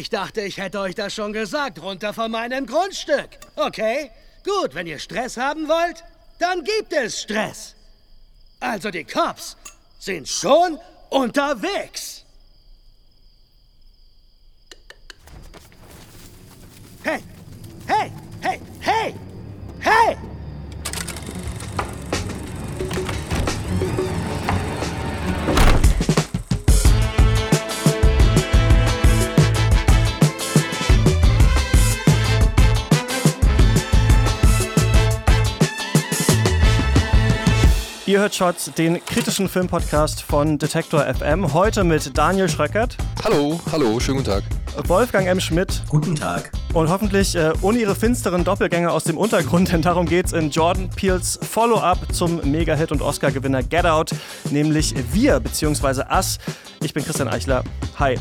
Ich dachte, ich hätte euch das schon gesagt. Runter von meinem Grundstück. Okay? Gut, wenn ihr Stress haben wollt, dann gibt es Stress. Also die Cops sind schon unterwegs. Hey, hey, hey, hey, hey! Ihr hört Shots, den kritischen Filmpodcast von Detektor FM. Heute mit Daniel Schröckert. Hallo, hallo, schönen guten Tag. Wolfgang M. Schmidt. Guten Tag. Und hoffentlich äh, ohne ihre finsteren Doppelgänger aus dem Untergrund, denn darum geht's in Jordan Peels Follow-up zum Mega-Hit und Oscar-Gewinner Get Out, nämlich Wir bzw. Us. Ich bin Christian Eichler. Hi.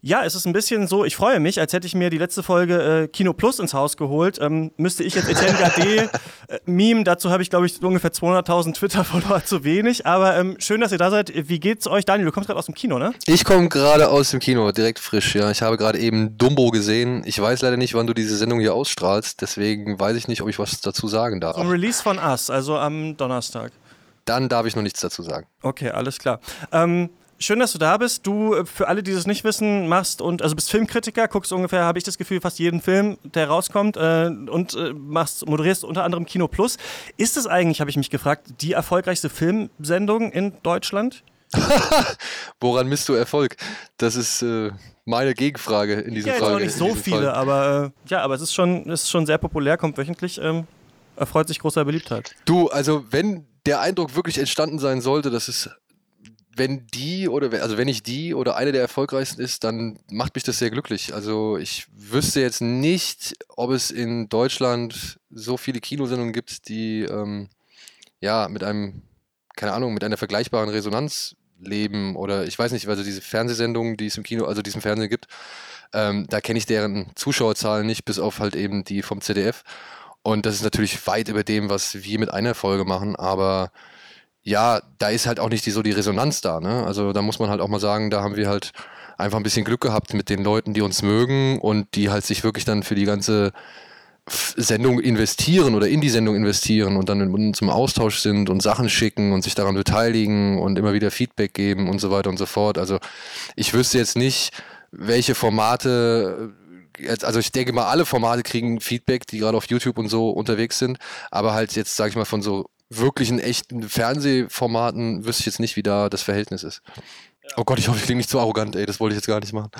Ja, es ist ein bisschen so, ich freue mich, als hätte ich mir die letzte Folge äh, Kino Plus ins Haus geholt. Ähm, müsste ich jetzt Etienne Gade äh, meme, dazu habe ich glaube ich ungefähr 200.000 Twitter-Follower zu wenig. Aber ähm, schön, dass ihr da seid. Wie geht's euch? Daniel, du kommst gerade aus dem Kino, ne? Ich komme gerade aus dem Kino, direkt frisch, ja. Ich habe gerade eben Dumbo gesehen. Ich weiß leider nicht, wann du diese Sendung hier ausstrahlst, deswegen weiß ich nicht, ob ich was dazu sagen darf. Zum Release von Us, also am Donnerstag. Dann darf ich noch nichts dazu sagen. Okay, alles klar. Ähm, Schön, dass du da bist. Du, äh, für alle, die das nicht wissen, machst und also bist Filmkritiker, guckst ungefähr, habe ich das Gefühl, fast jeden Film, der rauskommt äh, und äh, machst, moderierst unter anderem Kino Plus. Ist es eigentlich, habe ich mich gefragt, die erfolgreichste Filmsendung in Deutschland? Woran misst du Erfolg? Das ist äh, meine Gegenfrage in diesem ja, Fall. Ja, nicht so viele, Fall. aber äh, ja, aber es ist schon, ist schon sehr populär, kommt wöchentlich, ähm, erfreut sich großer Beliebtheit. Du, also wenn der Eindruck wirklich entstanden sein sollte, dass es wenn die oder also wenn ich die oder eine der erfolgreichsten ist, dann macht mich das sehr glücklich. Also ich wüsste jetzt nicht, ob es in Deutschland so viele Kinosendungen gibt, die ähm, ja mit einem, keine Ahnung, mit einer vergleichbaren Resonanz leben oder ich weiß nicht, also diese Fernsehsendungen, die es im Kino, also diesem Fernsehen gibt, ähm, da kenne ich deren Zuschauerzahlen nicht, bis auf halt eben die vom ZDF. Und das ist natürlich weit über dem, was wir mit einer Folge machen, aber ja, da ist halt auch nicht die, so die Resonanz da. Ne? Also da muss man halt auch mal sagen, da haben wir halt einfach ein bisschen Glück gehabt mit den Leuten, die uns mögen und die halt sich wirklich dann für die ganze Sendung investieren oder in die Sendung investieren und dann mit uns im Austausch sind und Sachen schicken und sich daran beteiligen und immer wieder Feedback geben und so weiter und so fort. Also ich wüsste jetzt nicht, welche Formate also ich denke mal, alle Formate kriegen Feedback, die gerade auf YouTube und so unterwegs sind, aber halt jetzt, sage ich mal, von so wirklichen, echten Fernsehformaten wüsste ich jetzt nicht, wie da das Verhältnis ist. Oh Gott, ich hoffe, ich klinge nicht zu arrogant, ey, das wollte ich jetzt gar nicht machen.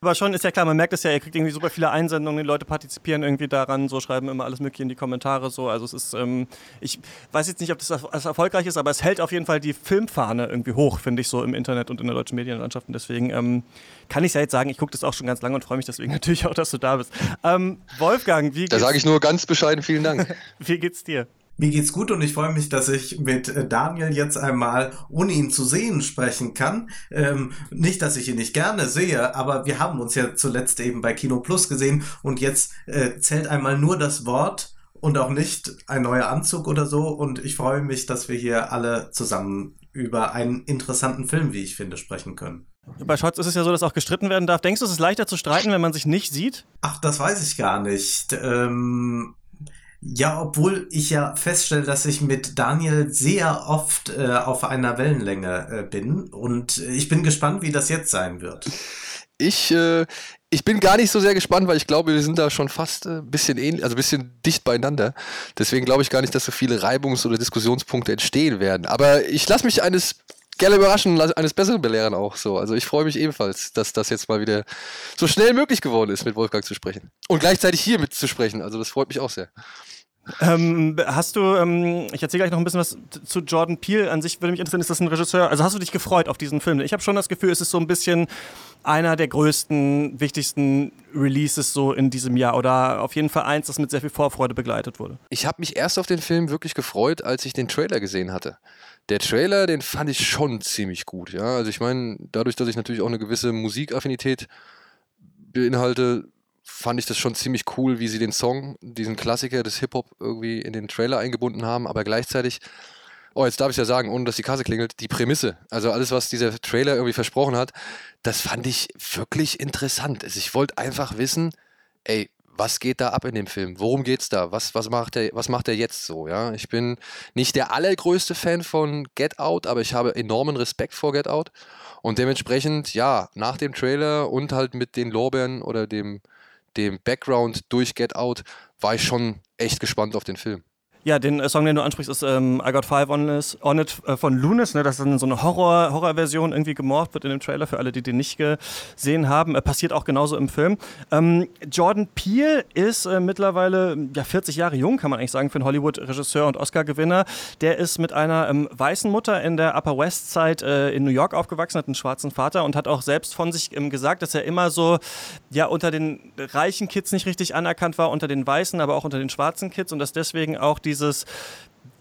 Aber schon ist ja klar, man merkt es ja, ihr kriegt irgendwie super viele Einsendungen, die Leute partizipieren irgendwie daran, so schreiben immer alles Mögliche in die Kommentare, so. Also es ist, ähm, ich weiß jetzt nicht, ob das erfolgreich ist, aber es hält auf jeden Fall die Filmfahne irgendwie hoch, finde ich, so im Internet und in der deutschen Medienlandschaft. Und deswegen ähm, kann ich ja jetzt sagen, ich gucke das auch schon ganz lange und freue mich deswegen natürlich auch, dass du da bist. Ähm, Wolfgang, wie geht's? Da sage ich nur ganz bescheiden vielen Dank. wie geht's dir? Mir geht's gut und ich freue mich, dass ich mit äh, Daniel jetzt einmal, ohne ihn zu sehen, sprechen kann. Ähm, nicht, dass ich ihn nicht gerne sehe, aber wir haben uns ja zuletzt eben bei Kino Plus gesehen und jetzt äh, zählt einmal nur das Wort und auch nicht ein neuer Anzug oder so. Und ich freue mich, dass wir hier alle zusammen über einen interessanten Film, wie ich finde, sprechen können. Bei Scholz ist es ja so, dass auch gestritten werden darf. Denkst du, es ist leichter zu streiten, wenn man sich nicht sieht? Ach, das weiß ich gar nicht. Ähm, ja, obwohl ich ja feststelle, dass ich mit Daniel sehr oft äh, auf einer Wellenlänge äh, bin und ich bin gespannt, wie das jetzt sein wird. Ich, äh, ich bin gar nicht so sehr gespannt, weil ich glaube, wir sind da schon fast ein äh, bisschen ähnlich, also ein bisschen dicht beieinander. Deswegen glaube ich gar nicht, dass so viele Reibungs- oder Diskussionspunkte entstehen werden. Aber ich lasse mich eines gerne überraschen, eines Besseren belehren auch so. Also ich freue mich ebenfalls, dass das jetzt mal wieder so schnell möglich geworden ist, mit Wolfgang zu sprechen. Und gleichzeitig hier mitzusprechen. Also das freut mich auch sehr. Ähm, hast du, ähm, ich erzähle gleich noch ein bisschen was zu Jordan Peele. An sich würde mich interessieren, ist das ein Regisseur? Also hast du dich gefreut auf diesen Film? Ich habe schon das Gefühl, es ist so ein bisschen einer der größten, wichtigsten Releases so in diesem Jahr oder auf jeden Fall eins, das mit sehr viel Vorfreude begleitet wurde. Ich habe mich erst auf den Film wirklich gefreut, als ich den Trailer gesehen hatte. Der Trailer, den fand ich schon ziemlich gut. Ja, also ich meine, dadurch, dass ich natürlich auch eine gewisse Musikaffinität beinhalte, fand ich das schon ziemlich cool, wie sie den Song, diesen Klassiker des Hip-Hop irgendwie in den Trailer eingebunden haben, aber gleichzeitig oh, jetzt darf ich ja sagen, ohne dass die Kasse klingelt, die Prämisse. Also alles, was dieser Trailer irgendwie versprochen hat, das fand ich wirklich interessant. Also ich wollte einfach wissen, ey, was geht da ab in dem Film? Worum geht's da? Was, was, macht er, was macht er jetzt so? Ja? Ich bin nicht der allergrößte Fan von Get Out, aber ich habe enormen Respekt vor Get Out. Und dementsprechend, ja, nach dem Trailer und halt mit den Lorbeeren oder dem, dem Background durch Get Out war ich schon echt gespannt auf den Film. Ja, den äh, Song, den du ansprichst, ist ähm, I Got Five on, this, on It äh, von Lunis. Ne? Das ist so eine Horror, Horrorversion irgendwie gemorpht wird in dem Trailer für alle, die den nicht gesehen haben. Äh, passiert auch genauso im Film. Ähm, Jordan Peele ist äh, mittlerweile ja, 40 Jahre jung, kann man eigentlich sagen, für einen Hollywood-Regisseur und Oscar-Gewinner. Der ist mit einer ähm, weißen Mutter in der Upper West Side äh, in New York aufgewachsen, hat einen schwarzen Vater und hat auch selbst von sich ähm, gesagt, dass er immer so ja, unter den reichen Kids nicht richtig anerkannt war, unter den weißen, aber auch unter den schwarzen Kids und dass deswegen auch die dieses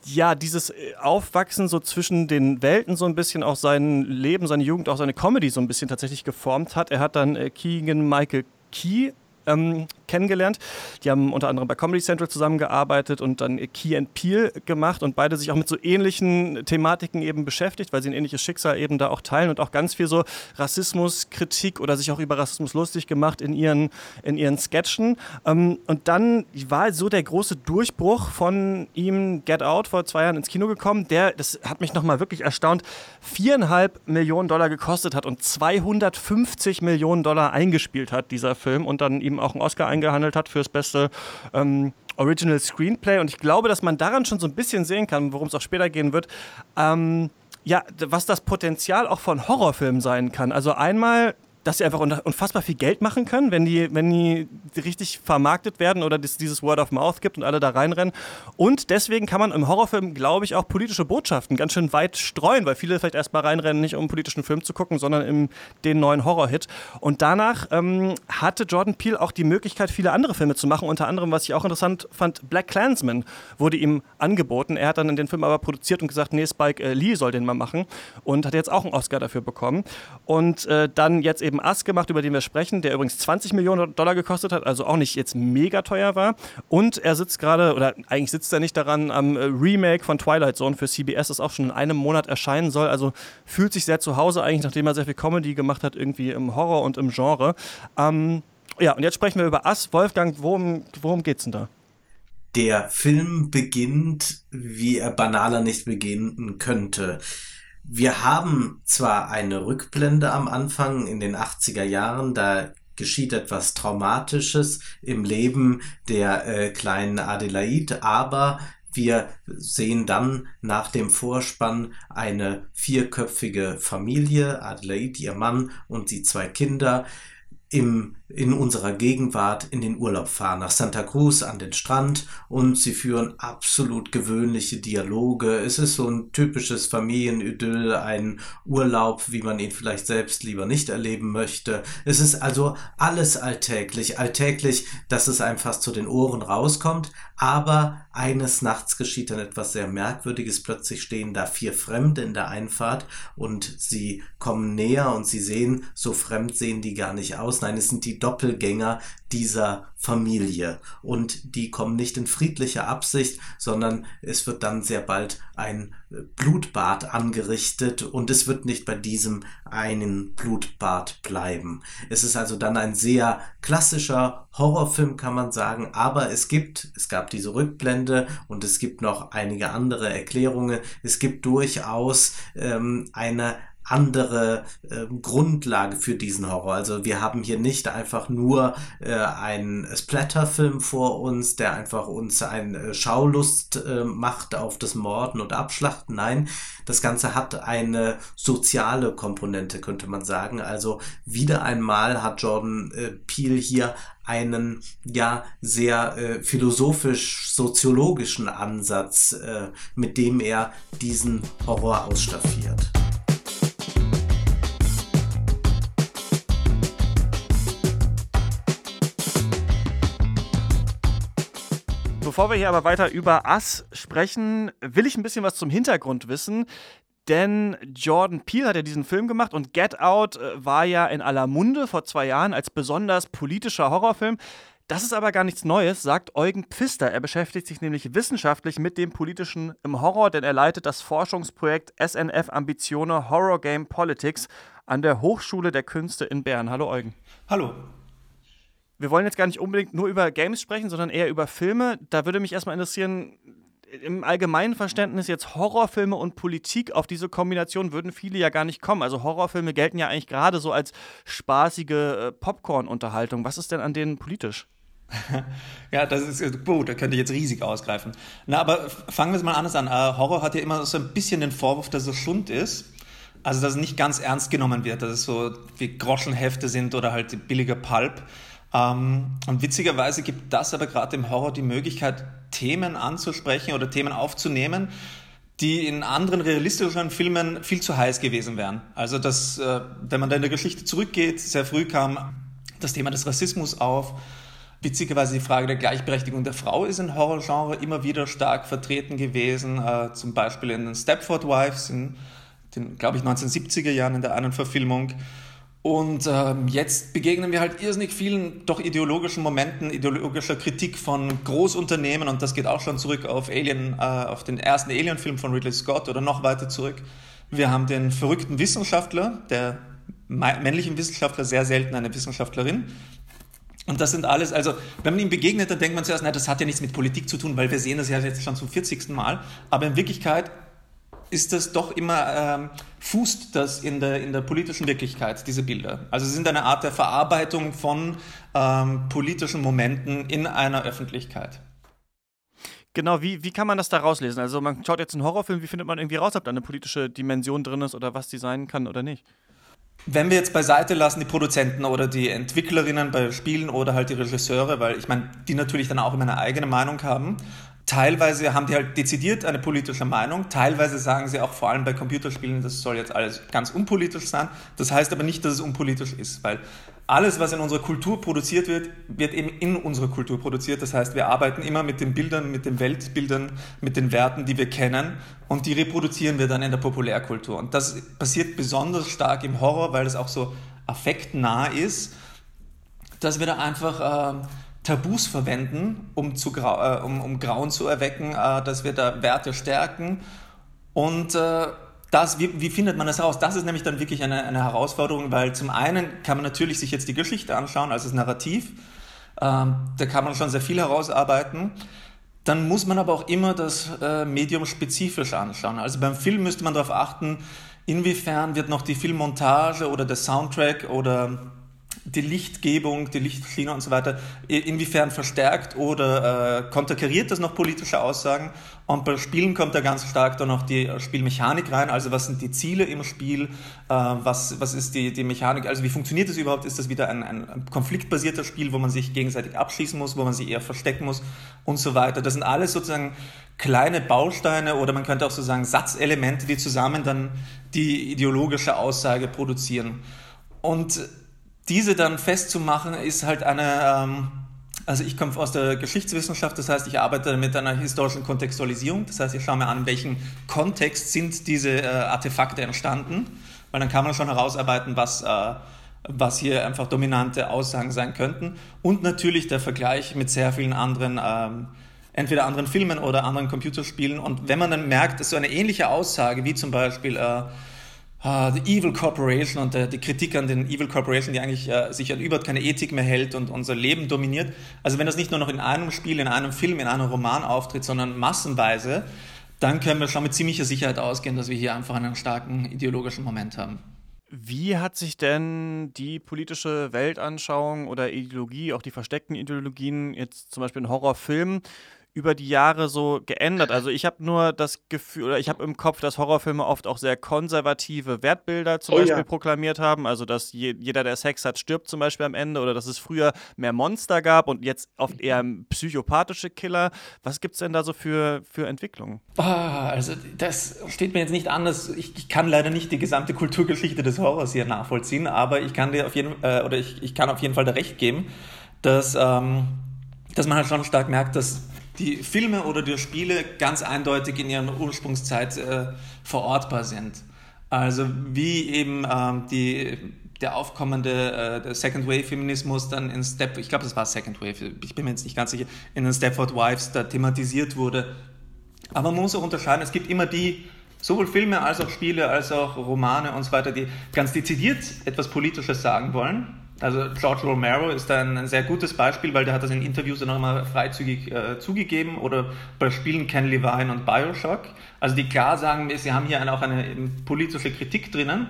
ja, dieses äh, Aufwachsen so zwischen den Welten so ein bisschen auch sein Leben, seine Jugend, auch seine Comedy so ein bisschen tatsächlich geformt hat. Er hat dann äh, Keegan Michael Key ähm, kennengelernt. Die haben unter anderem bei Comedy Central zusammengearbeitet und dann Key and Peel gemacht und beide sich auch mit so ähnlichen Thematiken eben beschäftigt, weil sie ein ähnliches Schicksal eben da auch teilen und auch ganz viel so Rassismuskritik oder sich auch über Rassismus lustig gemacht in ihren, in ihren Sketchen. Ähm, und dann war so der große Durchbruch von ihm Get Out vor zwei Jahren ins Kino gekommen, der, das hat mich nochmal wirklich erstaunt, viereinhalb Millionen Dollar gekostet hat und 250 Millionen Dollar eingespielt hat, dieser Film, und dann ihm auch einen Oscar eingehandelt hat fürs beste ähm, Original Screenplay. Und ich glaube, dass man daran schon so ein bisschen sehen kann, worum es auch später gehen wird. Ähm, ja, was das Potenzial auch von Horrorfilmen sein kann. Also einmal dass sie einfach unfassbar viel Geld machen können, wenn die, wenn die richtig vermarktet werden oder es dieses Word of Mouth gibt und alle da reinrennen. Und deswegen kann man im Horrorfilm, glaube ich, auch politische Botschaften ganz schön weit streuen, weil viele vielleicht erstmal reinrennen, nicht um politischen Film zu gucken, sondern in den neuen Horrorhit. Und danach ähm, hatte Jordan Peele auch die Möglichkeit, viele andere Filme zu machen. Unter anderem, was ich auch interessant fand, Black Clansman wurde ihm angeboten. Er hat dann den Film aber produziert und gesagt, nee, Spike äh, Lee soll den mal machen und hat jetzt auch einen Oscar dafür bekommen. Und äh, dann jetzt eben eben Ass gemacht, über den wir sprechen, der übrigens 20 Millionen Dollar gekostet hat, also auch nicht jetzt mega teuer war. Und er sitzt gerade, oder eigentlich sitzt er nicht daran, am äh, Remake von Twilight Zone für CBS, das auch schon in einem Monat erscheinen soll. Also fühlt sich sehr zu Hause eigentlich, nachdem er sehr viel Comedy gemacht hat, irgendwie im Horror und im Genre. Ähm, ja, und jetzt sprechen wir über Ass. Wolfgang, worum, worum geht's denn da? Der Film beginnt, wie er banaler nicht beginnen könnte. Wir haben zwar eine Rückblende am Anfang in den 80er Jahren, da geschieht etwas Traumatisches im Leben der äh, kleinen Adelaide, aber wir sehen dann nach dem Vorspann eine vierköpfige Familie, Adelaide, ihr Mann und die zwei Kinder, im, in unserer Gegenwart in den Urlaub fahren, nach Santa Cruz an den Strand und sie führen absolut gewöhnliche Dialoge. Es ist so ein typisches Familienidyll, ein Urlaub, wie man ihn vielleicht selbst lieber nicht erleben möchte. Es ist also alles alltäglich, alltäglich, dass es einem fast zu den Ohren rauskommt, aber eines Nachts geschieht dann etwas sehr Merkwürdiges. Plötzlich stehen da vier Fremde in der Einfahrt und sie kommen näher und sie sehen, so fremd sehen die gar nicht aus Nein, es sind die Doppelgänger dieser Familie. Und die kommen nicht in friedlicher Absicht, sondern es wird dann sehr bald ein äh, Blutbad angerichtet und es wird nicht bei diesem einen Blutbad bleiben. Es ist also dann ein sehr klassischer Horrorfilm, kann man sagen, aber es gibt, es gab diese Rückblende und es gibt noch einige andere Erklärungen. Es gibt durchaus ähm, eine andere äh, Grundlage für diesen Horror. Also wir haben hier nicht einfach nur äh, einen Splatterfilm vor uns, der einfach uns eine äh, Schaulust äh, macht auf das Morden und Abschlachten. Nein, das Ganze hat eine soziale Komponente, könnte man sagen. Also wieder einmal hat Jordan äh, Peele hier einen ja sehr äh, philosophisch-soziologischen Ansatz, äh, mit dem er diesen Horror ausstaffiert. Bevor wir hier aber weiter über Ass sprechen, will ich ein bisschen was zum Hintergrund wissen. Denn Jordan Peele hat ja diesen Film gemacht und Get Out äh, war ja in aller Munde vor zwei Jahren als besonders politischer Horrorfilm. Das ist aber gar nichts Neues, sagt Eugen Pfister. Er beschäftigt sich nämlich wissenschaftlich mit dem Politischen im Horror, denn er leitet das Forschungsprojekt SNF Ambitione Horror Game Politics an der Hochschule der Künste in Bern. Hallo Eugen. Hallo. Wir wollen jetzt gar nicht unbedingt nur über Games sprechen, sondern eher über Filme. Da würde mich erstmal interessieren, im allgemeinen Verständnis jetzt Horrorfilme und Politik, auf diese Kombination würden viele ja gar nicht kommen. Also Horrorfilme gelten ja eigentlich gerade so als spaßige äh, Popcorn-Unterhaltung. Was ist denn an denen politisch? ja, das ist gut, da könnte ich jetzt riesig ausgreifen. Na, aber fangen wir es mal anders an. Uh, Horror hat ja immer so ein bisschen den Vorwurf, dass es Schund ist. Also, dass es nicht ganz ernst genommen wird, dass es so wie Groschenhefte sind oder halt billiger Pulp. Ähm, und witzigerweise gibt das aber gerade im Horror die Möglichkeit, Themen anzusprechen oder Themen aufzunehmen, die in anderen realistischeren Filmen viel zu heiß gewesen wären. Also, dass, äh, wenn man da in der Geschichte zurückgeht, sehr früh kam das Thema des Rassismus auf. Witzigerweise die Frage der Gleichberechtigung der Frau ist im Horrorgenre immer wieder stark vertreten gewesen, äh, zum Beispiel in den Stepford Wives in den, glaube ich, 1970er Jahren in der einen Verfilmung und ähm, jetzt begegnen wir halt irrsinnig vielen doch ideologischen Momenten, ideologischer Kritik von Großunternehmen und das geht auch schon zurück auf Alien, äh, auf den ersten Alien-Film von Ridley Scott oder noch weiter zurück. Wir haben den verrückten Wissenschaftler, der männlichen Wissenschaftler, sehr selten eine Wissenschaftlerin. Und das sind alles, also wenn man ihm begegnet, dann denkt man zuerst, na, das hat ja nichts mit Politik zu tun, weil wir sehen das ja jetzt schon zum 40. Mal. Aber in Wirklichkeit ist das doch immer, ähm, fußt das in der, in der politischen Wirklichkeit, diese Bilder. Also sie sind eine Art der Verarbeitung von ähm, politischen Momenten in einer Öffentlichkeit. Genau, wie, wie kann man das da rauslesen? Also man schaut jetzt einen Horrorfilm, wie findet man irgendwie raus, ob da eine politische Dimension drin ist oder was die sein kann oder nicht? Wenn wir jetzt beiseite lassen die Produzenten oder die Entwicklerinnen bei Spielen oder halt die Regisseure, weil ich meine, die natürlich dann auch immer eine eigene Meinung haben, Teilweise haben die halt dezidiert eine politische Meinung, teilweise sagen sie auch vor allem bei Computerspielen, das soll jetzt alles ganz unpolitisch sein. Das heißt aber nicht, dass es unpolitisch ist, weil alles, was in unserer Kultur produziert wird, wird eben in unserer Kultur produziert. Das heißt, wir arbeiten immer mit den Bildern, mit den Weltbildern, mit den Werten, die wir kennen und die reproduzieren wir dann in der Populärkultur. Und das passiert besonders stark im Horror, weil es auch so affektnah ist, dass wir da einfach... Äh, Tabus verwenden, um, zu äh, um, um Grauen zu erwecken, äh, dass wir da Werte stärken. Und äh, das, wie, wie, findet man das heraus? Das ist nämlich dann wirklich eine, eine, Herausforderung, weil zum einen kann man natürlich sich jetzt die Geschichte anschauen, also das Narrativ. Ähm, da kann man schon sehr viel herausarbeiten. Dann muss man aber auch immer das äh, Medium spezifisch anschauen. Also beim Film müsste man darauf achten, inwiefern wird noch die Filmmontage oder der Soundtrack oder die Lichtgebung, die Lichtschiene und so weiter, inwiefern verstärkt oder äh, konterkariert das noch politische Aussagen. Und bei Spielen kommt da ganz stark dann noch die Spielmechanik rein, also was sind die Ziele im Spiel, äh, was, was ist die, die Mechanik, also wie funktioniert das überhaupt, ist das wieder ein, ein konfliktbasierter Spiel, wo man sich gegenseitig abschließen muss, wo man sich eher verstecken muss und so weiter. Das sind alles sozusagen kleine Bausteine oder man könnte auch so sagen Satzelemente, die zusammen dann die ideologische Aussage produzieren. Und diese dann festzumachen, ist halt eine, ähm, also ich komme aus der Geschichtswissenschaft, das heißt, ich arbeite mit einer historischen Kontextualisierung, das heißt, ich schaue mir an, in welchem Kontext sind diese äh, Artefakte entstanden, weil dann kann man schon herausarbeiten, was, äh, was hier einfach dominante Aussagen sein könnten. Und natürlich der Vergleich mit sehr vielen anderen ähm, entweder anderen Filmen oder anderen Computerspielen. Und wenn man dann merkt, dass so eine ähnliche Aussage, wie zum Beispiel äh, uh, The Evil Corporation und uh, die Kritik an den Evil Corporation, die eigentlich uh, sich an überhaupt keine Ethik mehr hält und unser Leben dominiert. Also wenn das nicht nur noch in einem Spiel, in einem Film, in einem Roman auftritt, sondern massenweise, dann können wir schon mit ziemlicher Sicherheit ausgehen, dass wir hier einfach einen starken ideologischen Moment haben. Wie hat sich denn die politische Weltanschauung oder Ideologie, auch die versteckten Ideologien, jetzt zum Beispiel in Horrorfilmen, über die Jahre so geändert? Also ich habe nur das Gefühl, oder ich habe im Kopf, dass Horrorfilme oft auch sehr konservative Wertbilder zum oh, Beispiel ja. proklamiert haben. Also dass je, jeder, der Sex hat, stirbt zum Beispiel am Ende oder dass es früher mehr Monster gab und jetzt oft eher psychopathische Killer. Was gibt es denn da so für, für Entwicklungen? Ah, also das steht mir jetzt nicht anders. Ich, ich, kann leider nicht die gesamte Kulturgeschichte des Horrors hier nachvollziehen, aber ich kann dir auf jeden äh, oder ich, ich kann auf jeden Fall da recht geben, dass, ähm, dass man halt schon stark merkt, dass die Filme oder die Spiele ganz eindeutig in ihrer Ursprungszeit äh, verortbar sind. Also wie eben ähm, die, der aufkommende äh, Second Wave Feminismus dann in Step, ich glaube, das war Second Wave, ich bin mir jetzt nicht ganz sicher, in den Stepford Wives da thematisiert wurde. Aber man muss auch unterscheiden, es gibt immer die, sowohl Filme als auch Spiele, als auch Romane und so weiter, die ganz dezidiert etwas Politisches sagen wollen. Also George Romero ist ein, ein sehr gutes Beispiel, weil der hat das in Interviews dann auch immer freizügig äh, zugegeben oder bei Spielen Ken Levine und Bioshock. Also die klar sagen, sie haben hier auch eine politische Kritik drinnen.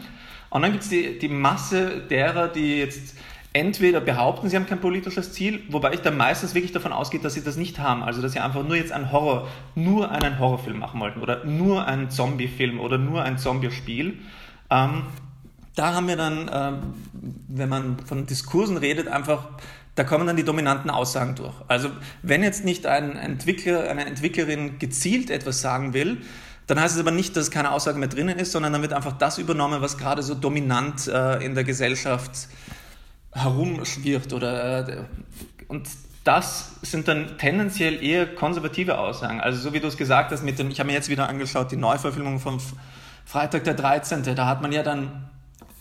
Und dann gibt es die, die Masse derer, die jetzt entweder behaupten, sie haben kein politisches Ziel, wobei ich dann meistens wirklich davon ausgehe, dass sie das nicht haben. Also dass sie einfach nur jetzt einen Horror, nur einen Horrorfilm machen wollten oder nur einen Zombie-Film oder nur ein Zombie-Spiel. Ähm, da haben wir dann, ähm, wenn man von Diskursen redet, einfach, da kommen dann die dominanten Aussagen durch. Also wenn jetzt nicht ein Entwickler, eine Entwicklerin gezielt etwas sagen will, dann heißt es aber nicht, dass keine Aussage mehr drinnen ist, sondern dann wird einfach das übernommen, was gerade so dominant äh, in der Gesellschaft herumschwirrt oder äh, und das sind dann tendenziell eher konservative Aussagen. Also so wie du es gesagt hast mit dem, ich habe mir jetzt wieder angeschaut, die Neuverfilmung von Freitag der 13. Da hat man ja dann,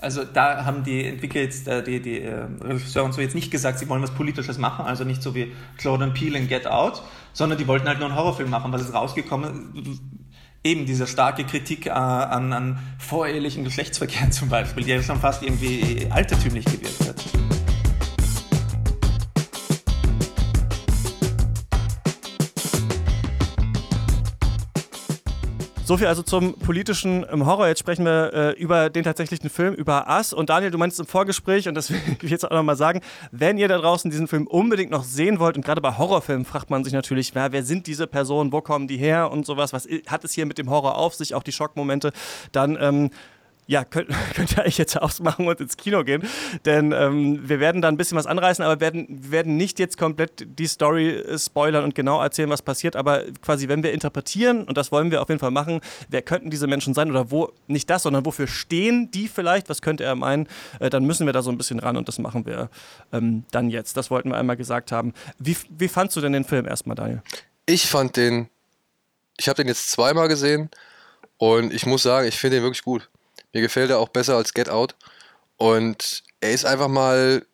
also da haben die Entwickler jetzt, äh, die, die äh, Regisseure und so jetzt nicht gesagt, sie wollen was Politisches machen, also nicht so wie Jordan Peele in Get Out, sondern die wollten halt nur einen Horrorfilm machen. Was ist rausgekommen? Eben diese starke Kritik äh, an, an vorehelichen Geschlechtsverkehr zum Beispiel, die ja schon fast irgendwie altertümlich gewirkt hat. So viel also zum politischen ähm, Horror. Jetzt sprechen wir äh, über den tatsächlichen Film, über Us. Und Daniel, du meinst im Vorgespräch, und das will ich jetzt auch nochmal sagen, wenn ihr da draußen diesen Film unbedingt noch sehen wollt, und gerade bei Horrorfilmen fragt man sich natürlich, wer, wer sind diese Personen, wo kommen die her? Und sowas, was hat es hier mit dem Horror auf sich, auch die Schockmomente, dann ähm, ja, könnt, könnt ihr euch jetzt ausmachen und ins Kino gehen. Denn ähm, wir werden da ein bisschen was anreißen, aber werden, werden nicht jetzt komplett die Story äh, spoilern und genau erzählen, was passiert. Aber quasi, wenn wir interpretieren, und das wollen wir auf jeden Fall machen, wer könnten diese Menschen sein oder wo, nicht das, sondern wofür stehen die vielleicht, was könnte er meinen, äh, dann müssen wir da so ein bisschen ran und das machen wir ähm, dann jetzt. Das wollten wir einmal gesagt haben. Wie, wie fandst du denn den Film erstmal, Daniel? Ich fand den, ich habe den jetzt zweimal gesehen und ich muss sagen, ich finde den wirklich gut. Mir gefällt er auch besser als Get Out. Und er ist einfach mal,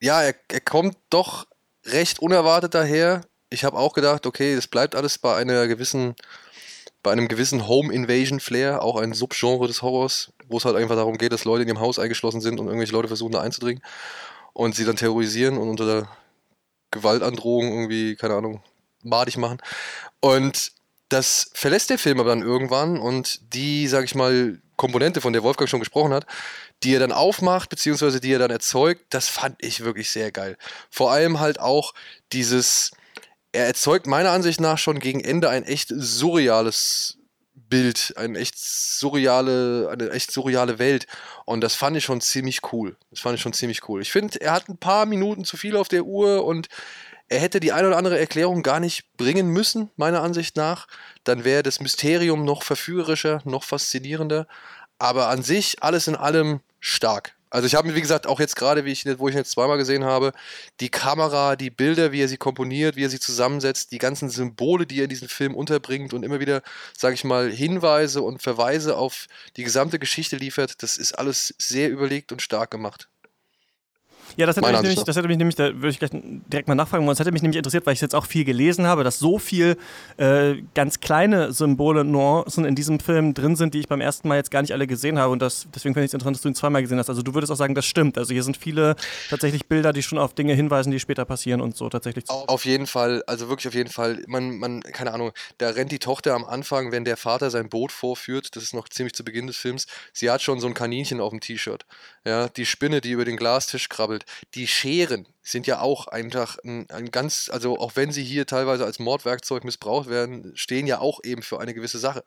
ja, er, er kommt doch recht unerwartet daher. Ich habe auch gedacht, okay, das bleibt alles bei einer gewissen, bei einem gewissen Home Invasion Flair, auch ein Subgenre des Horrors, wo es halt einfach darum geht, dass Leute in ihrem Haus eingeschlossen sind und irgendwelche Leute versuchen da einzudringen und sie dann terrorisieren und unter Gewaltandrohung irgendwie, keine Ahnung, madig machen. Und das verlässt der Film aber dann irgendwann und die, sag ich mal, Komponente, von der Wolfgang schon gesprochen hat, die er dann aufmacht, beziehungsweise die er dann erzeugt, das fand ich wirklich sehr geil. Vor allem halt auch dieses, er erzeugt meiner Ansicht nach schon gegen Ende ein echt surreales Bild, eine echt surreale, eine echt surreale Welt. Und das fand ich schon ziemlich cool. Das fand ich schon ziemlich cool. Ich finde, er hat ein paar Minuten zu viel auf der Uhr und er hätte die eine oder andere Erklärung gar nicht bringen müssen, meiner Ansicht nach. Dann wäre das Mysterium noch verführerischer, noch faszinierender. Aber an sich, alles in allem stark. Also ich habe mir, wie gesagt, auch jetzt gerade, ich, wo ich ihn jetzt zweimal gesehen habe, die Kamera, die Bilder, wie er sie komponiert, wie er sie zusammensetzt, die ganzen Symbole, die er in diesem Film unterbringt und immer wieder, sage ich mal, Hinweise und Verweise auf die gesamte Geschichte liefert, das ist alles sehr überlegt und stark gemacht. Ja, das hätte, mich nämlich, das hätte mich nämlich, da würde ich gleich direkt mal nachfragen wollen, das hätte mich nämlich interessiert, weil ich jetzt auch viel gelesen habe, dass so viel äh, ganz kleine Symbole, Nuancen in diesem Film drin sind, die ich beim ersten Mal jetzt gar nicht alle gesehen habe und das, deswegen finde ich es interessant, dass du ihn zweimal gesehen hast. Also du würdest auch sagen, das stimmt. Also hier sind viele tatsächlich Bilder, die schon auf Dinge hinweisen, die später passieren und so tatsächlich. Auf jeden Fall, also wirklich auf jeden Fall. Man, man, keine Ahnung, da rennt die Tochter am Anfang, wenn der Vater sein Boot vorführt, das ist noch ziemlich zu Beginn des Films, sie hat schon so ein Kaninchen auf dem T-Shirt. Ja, die Spinne, die über den Glastisch krabbelt. Die Scheren sind ja auch einfach ein, ein, ganz, also auch wenn sie hier teilweise als Mordwerkzeug missbraucht werden, stehen ja auch eben für eine gewisse Sache.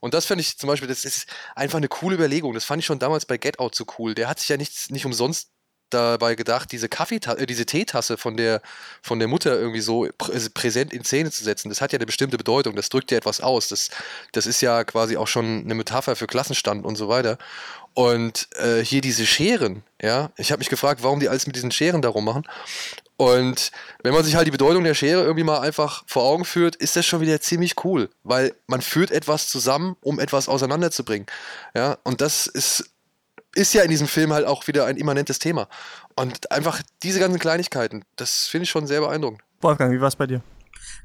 Und das fände ich zum Beispiel, das ist einfach eine coole Überlegung. Das fand ich schon damals bei Get Out so cool. Der hat sich ja nicht, nicht umsonst dabei gedacht, diese Kaffeetasse, äh, diese Teetasse von der, von der Mutter irgendwie so äh, präsent in Szene zu setzen. Das hat ja eine bestimmte Bedeutung, das drückt ja etwas aus. Das, das ist ja quasi auch schon eine Metapher für Klassenstand und so weiter. Und äh, hier diese Scheren, ja, ich habe mich gefragt, warum die alles mit diesen Scheren darum machen. Und wenn man sich halt die Bedeutung der Schere irgendwie mal einfach vor Augen führt, ist das schon wieder ziemlich cool, weil man führt etwas zusammen, um etwas auseinanderzubringen. Ja, und das ist ist ja in diesem Film halt auch wieder ein immanentes Thema. Und einfach diese ganzen Kleinigkeiten, das finde ich schon sehr beeindruckend. Wolfgang, wie war es bei dir?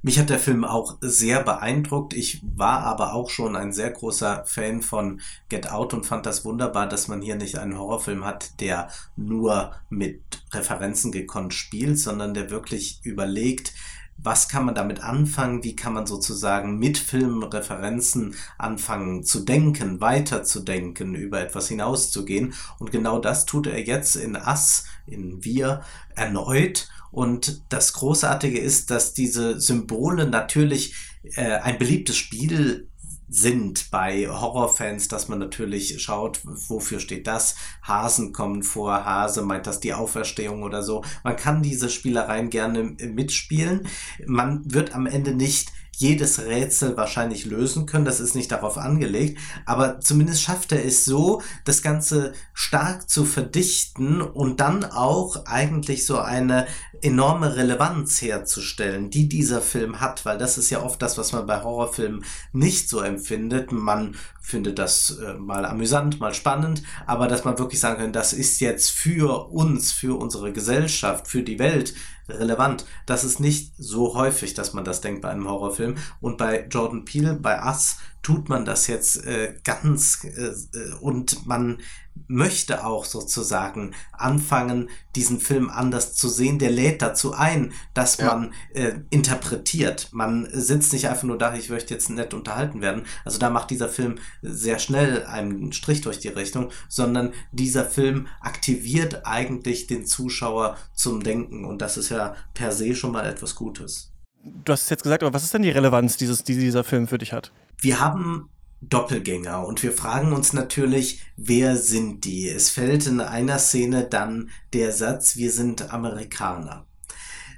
Mich hat der Film auch sehr beeindruckt. Ich war aber auch schon ein sehr großer Fan von Get Out und fand das wunderbar, dass man hier nicht einen Horrorfilm hat, der nur mit Referenzen gekonnt spielt, sondern der wirklich überlegt, was kann man damit anfangen, wie kann man sozusagen mit Filmreferenzen anfangen zu denken, weiterzudenken, über etwas hinauszugehen. Und genau das tut er jetzt in Us, in Wir erneut. Und das Großartige ist, dass diese Symbole natürlich äh, ein beliebtes Spiel sind bei Horrorfans, dass man natürlich schaut, wofür steht das? Hasen kommen vor, Hase meint das die Auferstehung oder so. Man kann diese Spielereien gerne mitspielen. Man wird am Ende nicht jedes Rätsel wahrscheinlich lösen können. Das ist nicht darauf angelegt. Aber zumindest schafft er es so, das Ganze stark zu verdichten und dann auch eigentlich so eine enorme Relevanz herzustellen, die dieser Film hat, weil das ist ja oft das, was man bei Horrorfilmen nicht so empfindet. Man findet das äh, mal amüsant, mal spannend, aber dass man wirklich sagen kann, das ist jetzt für uns, für unsere Gesellschaft, für die Welt relevant. Das ist nicht so häufig, dass man das denkt bei einem Horrorfilm. Und bei Jordan Peele, bei Us, tut man das jetzt äh, ganz äh, äh, und man möchte auch sozusagen anfangen, diesen Film anders zu sehen. Der lädt dazu ein, dass ja. man äh, interpretiert. Man sitzt nicht einfach nur da, ich möchte jetzt nett unterhalten werden. Also da macht dieser Film sehr schnell einen Strich durch die Rechnung, sondern dieser Film aktiviert eigentlich den Zuschauer zum Denken und das ist ja per se schon mal etwas Gutes. Du hast es jetzt gesagt, aber was ist denn die Relevanz, dieses, die dieser Film für dich hat? Wir haben Doppelgänger und wir fragen uns natürlich, wer sind die? Es fällt in einer Szene dann der Satz, wir sind Amerikaner.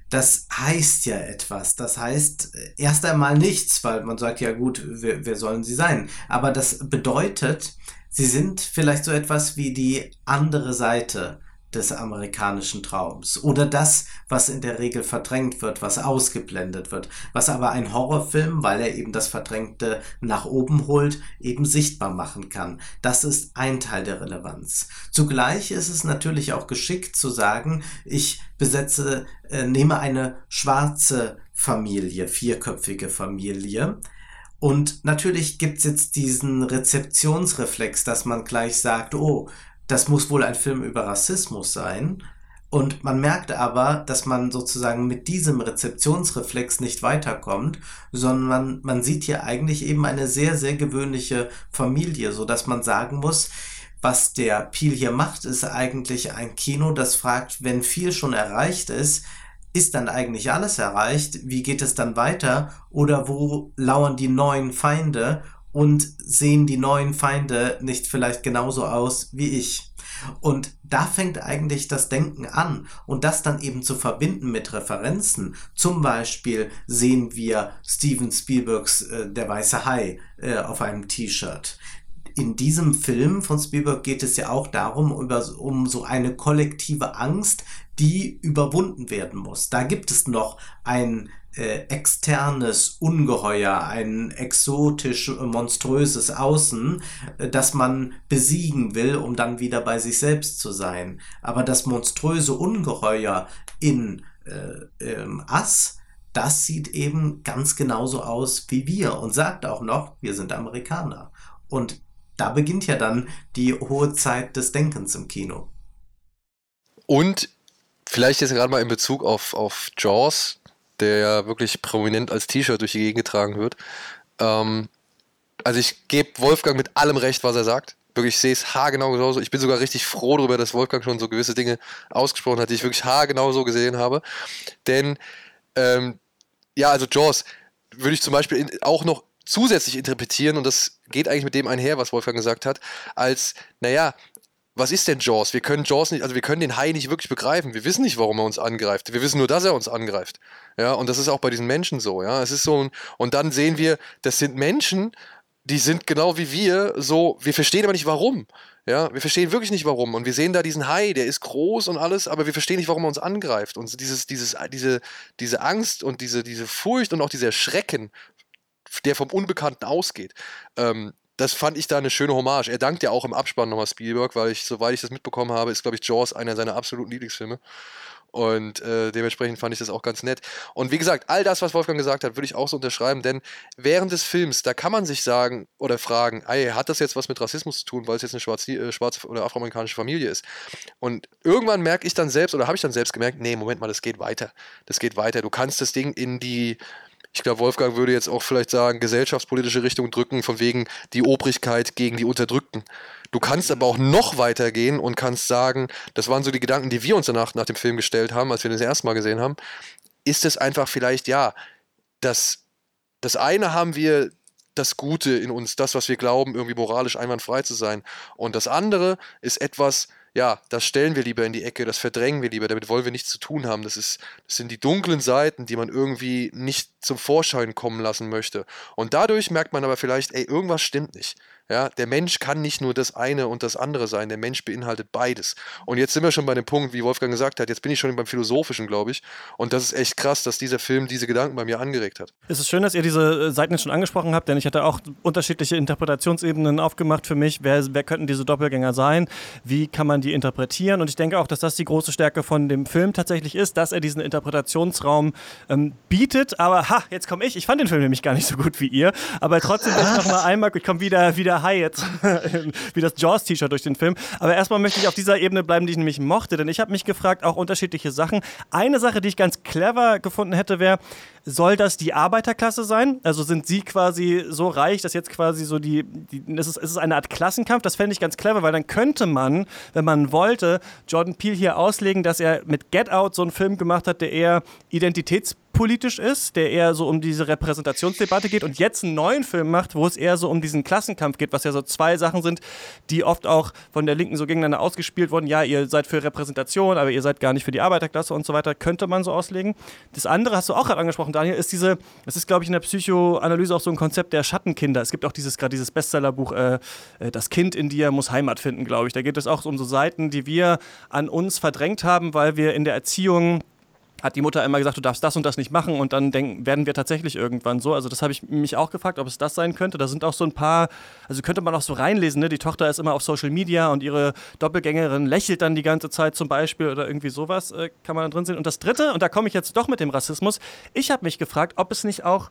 Das heißt ja etwas. Das heißt erst einmal nichts, weil man sagt, ja gut, wer, wer sollen sie sein? Aber das bedeutet, sie sind vielleicht so etwas wie die andere Seite des amerikanischen Traums oder das, was in der Regel verdrängt wird, was ausgeblendet wird, was aber ein Horrorfilm, weil er eben das Verdrängte nach oben holt, eben sichtbar machen kann. Das ist ein Teil der Relevanz. Zugleich ist es natürlich auch geschickt zu sagen, ich besetze, äh, nehme eine schwarze Familie, vierköpfige Familie, und natürlich gibt es jetzt diesen Rezeptionsreflex, dass man gleich sagt, oh, das muss wohl ein Film über Rassismus sein. Und man merkt aber, dass man sozusagen mit diesem Rezeptionsreflex nicht weiterkommt, sondern man, man sieht hier eigentlich eben eine sehr, sehr gewöhnliche Familie, so dass man sagen muss, was der Peel hier macht, ist eigentlich ein Kino, das fragt, wenn viel schon erreicht ist, ist dann eigentlich alles erreicht? Wie geht es dann weiter? Oder wo lauern die neuen Feinde? Und sehen die neuen Feinde nicht vielleicht genauso aus wie ich. Und da fängt eigentlich das Denken an und das dann eben zu verbinden mit Referenzen. Zum Beispiel sehen wir Steven Spielbergs äh, Der weiße Hai äh, auf einem T-Shirt. In diesem Film von Spielberg geht es ja auch darum, über, um so eine kollektive Angst, die überwunden werden muss. Da gibt es noch ein äh, externes Ungeheuer, ein exotisch monströses Außen, äh, das man besiegen will, um dann wieder bei sich selbst zu sein. Aber das monströse Ungeheuer in äh, ähm, Ass, das sieht eben ganz genauso aus wie wir und sagt auch noch, wir sind Amerikaner. Und da beginnt ja dann die hohe Zeit des Denkens im Kino. Und vielleicht jetzt gerade mal in Bezug auf, auf Jaws, der ja wirklich prominent als T-Shirt durch die Gegend getragen wird. Ähm, also ich gebe Wolfgang mit allem recht, was er sagt. Wirklich, ich sehe es haargenau genauso. Ich bin sogar richtig froh darüber, dass Wolfgang schon so gewisse Dinge ausgesprochen hat, die ich wirklich haargenau so gesehen habe. Denn, ähm, ja, also Jaws würde ich zum Beispiel in, auch noch zusätzlich interpretieren, und das geht eigentlich mit dem einher, was Wolfgang gesagt hat, als, naja, was ist denn Jaws? Wir können Jaws nicht, also wir können den Hai nicht wirklich begreifen. Wir wissen nicht, warum er uns angreift. Wir wissen nur, dass er uns angreift. Ja, und das ist auch bei diesen Menschen so, ja. Es ist so ein, und dann sehen wir, das sind Menschen, die sind genau wie wir, so, wir verstehen aber nicht warum. Ja, wir verstehen wirklich nicht warum. Und wir sehen da diesen Hai, der ist groß und alles, aber wir verstehen nicht, warum er uns angreift. Und dieses, dieses, diese, diese Angst und diese, diese Furcht und auch dieser Schrecken, der vom Unbekannten ausgeht, ähm, das fand ich da eine schöne Hommage. Er dankt ja auch im Abspann nochmal Spielberg, weil ich, soweit ich das mitbekommen habe, ist, glaube ich, Jaws einer seiner absoluten Lieblingsfilme. Und äh, dementsprechend fand ich das auch ganz nett. Und wie gesagt, all das, was Wolfgang gesagt hat, würde ich auch so unterschreiben, denn während des Films, da kann man sich sagen oder fragen, ey, hat das jetzt was mit Rassismus zu tun, weil es jetzt eine schwarze, äh, schwarze oder afroamerikanische Familie ist? Und irgendwann merke ich dann selbst oder habe ich dann selbst gemerkt, nee, Moment mal, das geht weiter. Das geht weiter. Du kannst das Ding in die ich glaube, Wolfgang würde jetzt auch vielleicht sagen, gesellschaftspolitische Richtung drücken, von wegen die Obrigkeit gegen die Unterdrückten. Du kannst aber auch noch weiter gehen und kannst sagen, das waren so die Gedanken, die wir uns danach nach dem Film gestellt haben, als wir den das erste Mal gesehen haben. Ist es einfach vielleicht, ja, das, das eine haben wir das Gute in uns, das, was wir glauben, irgendwie moralisch einwandfrei zu sein. Und das andere ist etwas, ja, das stellen wir lieber in die Ecke, das verdrängen wir lieber, damit wollen wir nichts zu tun haben. Das, ist, das sind die dunklen Seiten, die man irgendwie nicht zum Vorschein kommen lassen möchte. Und dadurch merkt man aber vielleicht, ey, irgendwas stimmt nicht. Ja, der Mensch kann nicht nur das eine und das andere sein. Der Mensch beinhaltet beides. Und jetzt sind wir schon bei dem Punkt, wie Wolfgang gesagt hat, jetzt bin ich schon beim Philosophischen, glaube ich. Und das ist echt krass, dass dieser Film diese Gedanken bei mir angeregt hat. Es ist schön, dass ihr diese äh, Seiten jetzt schon angesprochen habt, denn ich hatte auch unterschiedliche Interpretationsebenen aufgemacht für mich. Wer, wer könnten diese Doppelgänger sein? Wie kann man die interpretieren? Und ich denke auch, dass das die große Stärke von dem Film tatsächlich ist, dass er diesen Interpretationsraum ähm, bietet. Aber ha, jetzt komme ich. Ich fand den Film nämlich gar nicht so gut wie ihr. Aber trotzdem noch mal einmal, ich komme wieder, wieder High jetzt, wie das Jaws-T-Shirt durch den Film. Aber erstmal möchte ich auf dieser Ebene bleiben, die ich nämlich mochte, denn ich habe mich gefragt, auch unterschiedliche Sachen. Eine Sache, die ich ganz clever gefunden hätte, wäre, soll das die Arbeiterklasse sein? Also sind sie quasi so reich, dass jetzt quasi so die, die es, ist, es ist eine Art Klassenkampf? Das fände ich ganz clever, weil dann könnte man, wenn man wollte, Jordan Peele hier auslegen, dass er mit Get Out so einen Film gemacht hat, der eher identitäts politisch ist, der eher so um diese Repräsentationsdebatte geht und jetzt einen neuen Film macht, wo es eher so um diesen Klassenkampf geht, was ja so zwei Sachen sind, die oft auch von der Linken so gegeneinander ausgespielt wurden. Ja, ihr seid für Repräsentation, aber ihr seid gar nicht für die Arbeiterklasse und so weiter, könnte man so auslegen. Das andere hast du auch gerade angesprochen, Daniel, ist diese, das ist glaube ich in der Psychoanalyse auch so ein Konzept der Schattenkinder. Es gibt auch dieses gerade dieses Bestsellerbuch äh, äh, Das Kind in dir muss Heimat finden, glaube ich. Da geht es auch um so Seiten, die wir an uns verdrängt haben, weil wir in der Erziehung hat die Mutter immer gesagt, du darfst das und das nicht machen und dann denken, werden wir tatsächlich irgendwann so. Also das habe ich mich auch gefragt, ob es das sein könnte. Da sind auch so ein paar, also könnte man auch so reinlesen, ne? die Tochter ist immer auf Social Media und ihre Doppelgängerin lächelt dann die ganze Zeit zum Beispiel oder irgendwie sowas äh, kann man da drin sehen. Und das Dritte, und da komme ich jetzt doch mit dem Rassismus, ich habe mich gefragt, ob es nicht auch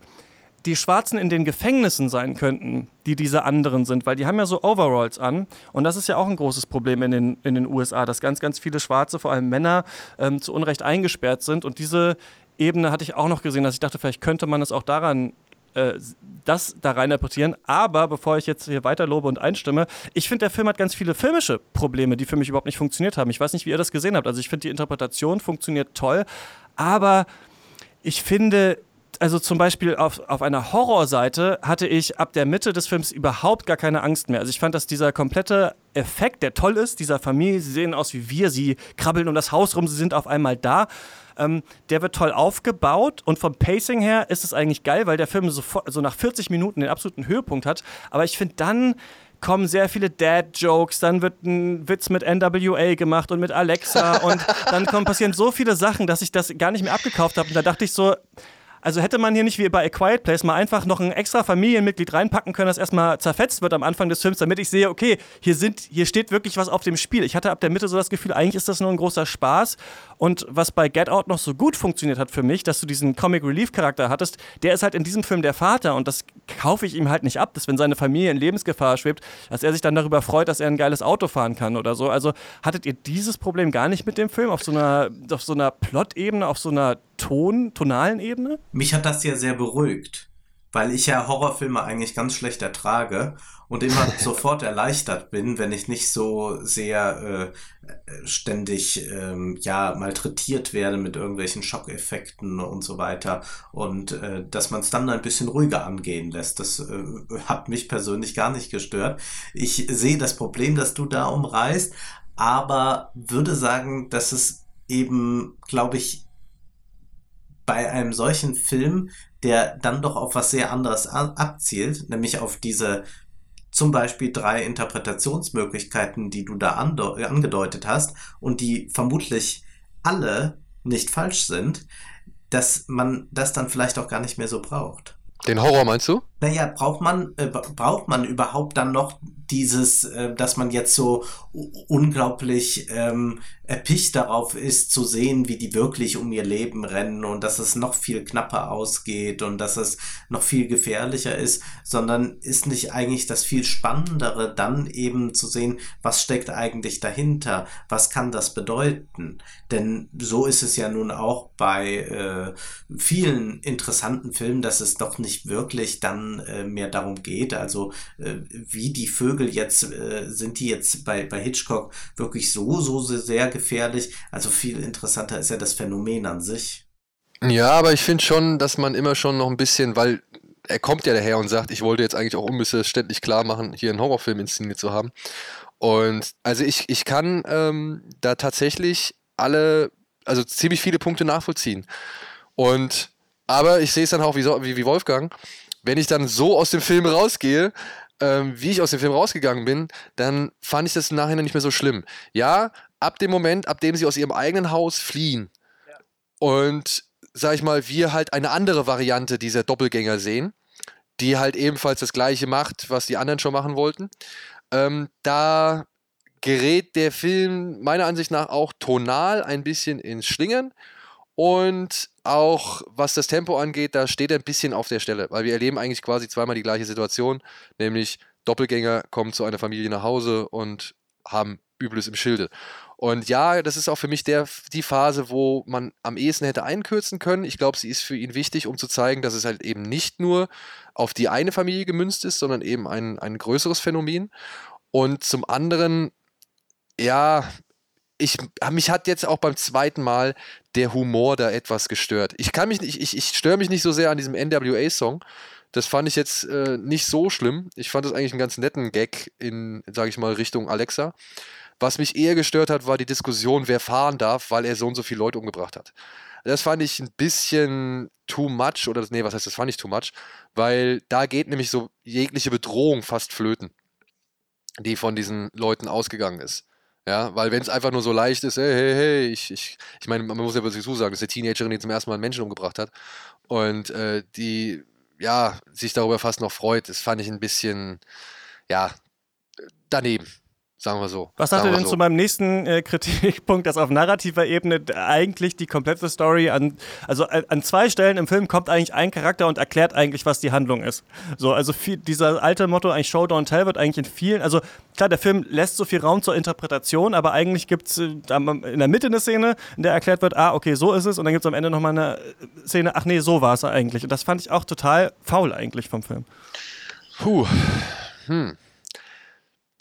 die Schwarzen in den Gefängnissen sein könnten, die diese anderen sind, weil die haben ja so Overalls an und das ist ja auch ein großes Problem in den, in den USA, dass ganz, ganz viele Schwarze, vor allem Männer, ähm, zu Unrecht eingesperrt sind und diese Ebene hatte ich auch noch gesehen, dass ich dachte, vielleicht könnte man es auch daran äh, das da rein interpretieren. Aber bevor ich jetzt hier weiter lobe und einstimme, ich finde, der Film hat ganz viele filmische Probleme, die für mich überhaupt nicht funktioniert haben. Ich weiß nicht, wie ihr das gesehen habt. Also ich finde, die Interpretation funktioniert toll, aber ich finde, also zum Beispiel auf, auf einer Horrorseite hatte ich ab der Mitte des Films überhaupt gar keine Angst mehr. Also ich fand, dass dieser komplette Effekt, der toll ist, dieser Familie, sie sehen aus wie wir, sie krabbeln um das Haus rum, sie sind auf einmal da. Ähm, der wird toll aufgebaut und vom Pacing her ist es eigentlich geil, weil der Film so, so nach 40 Minuten den absoluten Höhepunkt hat. Aber ich finde dann kommen sehr viele Dad-Jokes, dann wird ein Witz mit NWA gemacht und mit Alexa und dann kommen, passieren so viele Sachen, dass ich das gar nicht mehr abgekauft habe. Und da dachte ich so, also hätte man hier nicht wie bei A Quiet Place mal einfach noch ein extra Familienmitglied reinpacken können, das erstmal zerfetzt wird am Anfang des Films, damit ich sehe, okay, hier, sind, hier steht wirklich was auf dem Spiel. Ich hatte ab der Mitte so das Gefühl, eigentlich ist das nur ein großer Spaß. Und was bei Get Out noch so gut funktioniert hat für mich, dass du diesen Comic Relief Charakter hattest, der ist halt in diesem Film der Vater und das kaufe ich ihm halt nicht ab, dass wenn seine Familie in Lebensgefahr schwebt, dass er sich dann darüber freut, dass er ein geiles Auto fahren kann oder so. Also hattet ihr dieses Problem gar nicht mit dem Film auf so einer, auf so einer Plot-Ebene, auf so einer Ton, tonalen Ebene? Mich hat das ja sehr beruhigt, weil ich ja Horrorfilme eigentlich ganz schlecht ertrage und immer sofort erleichtert bin, wenn ich nicht so sehr äh, ständig ähm, ja malträtiert werde mit irgendwelchen Schockeffekten und so weiter und äh, dass man es dann ein bisschen ruhiger angehen lässt. Das äh, hat mich persönlich gar nicht gestört. Ich sehe das Problem, das du da umreißt, aber würde sagen, dass es eben, glaube ich, bei einem solchen Film, der dann doch auf was sehr anderes abzielt, nämlich auf diese zum Beispiel drei Interpretationsmöglichkeiten, die du da angedeutet hast und die vermutlich alle nicht falsch sind, dass man das dann vielleicht auch gar nicht mehr so braucht. Den Horror meinst du? Naja, braucht man, äh, braucht man überhaupt dann noch dieses, äh, dass man jetzt so unglaublich ähm, erpicht darauf ist, zu sehen, wie die wirklich um ihr Leben rennen und dass es noch viel knapper ausgeht und dass es noch viel gefährlicher ist, sondern ist nicht eigentlich das viel Spannendere, dann eben zu sehen, was steckt eigentlich dahinter, was kann das bedeuten? Denn so ist es ja nun auch bei äh, vielen interessanten Filmen, dass es doch nicht wirklich dann äh, mehr darum geht, also äh, wie die Vögel jetzt, äh, sind die jetzt bei, bei Hitchcock wirklich so, so sehr gefährlich? Also viel interessanter ist ja das Phänomen an sich. Ja, aber ich finde schon, dass man immer schon noch ein bisschen, weil er kommt ja daher und sagt, ich wollte jetzt eigentlich auch unmissverständlich klar machen, hier einen Horrorfilm inszeniert zu haben. Und also ich, ich kann ähm, da tatsächlich alle, also ziemlich viele Punkte nachvollziehen. Und aber ich sehe es dann auch wie, wie, wie Wolfgang, wenn ich dann so aus dem Film rausgehe, ähm, wie ich aus dem Film rausgegangen bin, dann fand ich das im Nachhinein nicht mehr so schlimm. Ja, ab dem Moment, ab dem sie aus ihrem eigenen Haus fliehen ja. und, sag ich mal, wir halt eine andere Variante dieser Doppelgänger sehen, die halt ebenfalls das gleiche macht, was die anderen schon machen wollten, ähm, da gerät der Film meiner Ansicht nach auch tonal ein bisschen ins Schlingern und auch was das Tempo angeht, da steht er ein bisschen auf der Stelle, weil wir erleben eigentlich quasi zweimal die gleiche Situation, nämlich Doppelgänger kommen zu einer Familie nach Hause und haben Übles im Schilde. Und ja, das ist auch für mich der, die Phase, wo man am ehesten hätte einkürzen können. Ich glaube, sie ist für ihn wichtig, um zu zeigen, dass es halt eben nicht nur auf die eine Familie gemünzt ist, sondern eben ein, ein größeres Phänomen. Und zum anderen, ja, ich, mich hat jetzt auch beim zweiten Mal der Humor da etwas gestört. Ich kann mich nicht, ich, ich störe mich nicht so sehr an diesem NWA-Song. Das fand ich jetzt äh, nicht so schlimm. Ich fand das eigentlich einen ganz netten Gag in, sage ich mal, Richtung Alexa. Was mich eher gestört hat, war die Diskussion, wer fahren darf, weil er so und so viele Leute umgebracht hat. Das fand ich ein bisschen too much, oder nee, was heißt das fand ich too much, weil da geht nämlich so jegliche Bedrohung fast flöten, die von diesen Leuten ausgegangen ist. Ja, weil wenn es einfach nur so leicht ist, hey, hey, hey, ich, ich, ich meine, man muss ja wirklich zusagen, ist eine Teenagerin, die zum ersten Mal einen Menschen umgebracht hat und äh, die, ja, sich darüber fast noch freut, das fand ich ein bisschen, ja, daneben. Sagen wir so. Was sagt ihr denn so. zu meinem nächsten äh, Kritikpunkt, dass auf narrativer Ebene eigentlich die komplette Story an, also äh, an zwei Stellen im Film kommt eigentlich ein Charakter und erklärt eigentlich, was die Handlung ist. So, also viel, dieser alte Motto, eigentlich Show, Don't Tell, wird eigentlich in vielen, also klar, der Film lässt so viel Raum zur Interpretation, aber eigentlich gibt es äh, in der Mitte eine Szene, in der erklärt wird, ah, okay, so ist es, und dann gibt es am Ende nochmal eine Szene, ach nee, so war es eigentlich. Und das fand ich auch total faul eigentlich vom Film. Puh. Hm.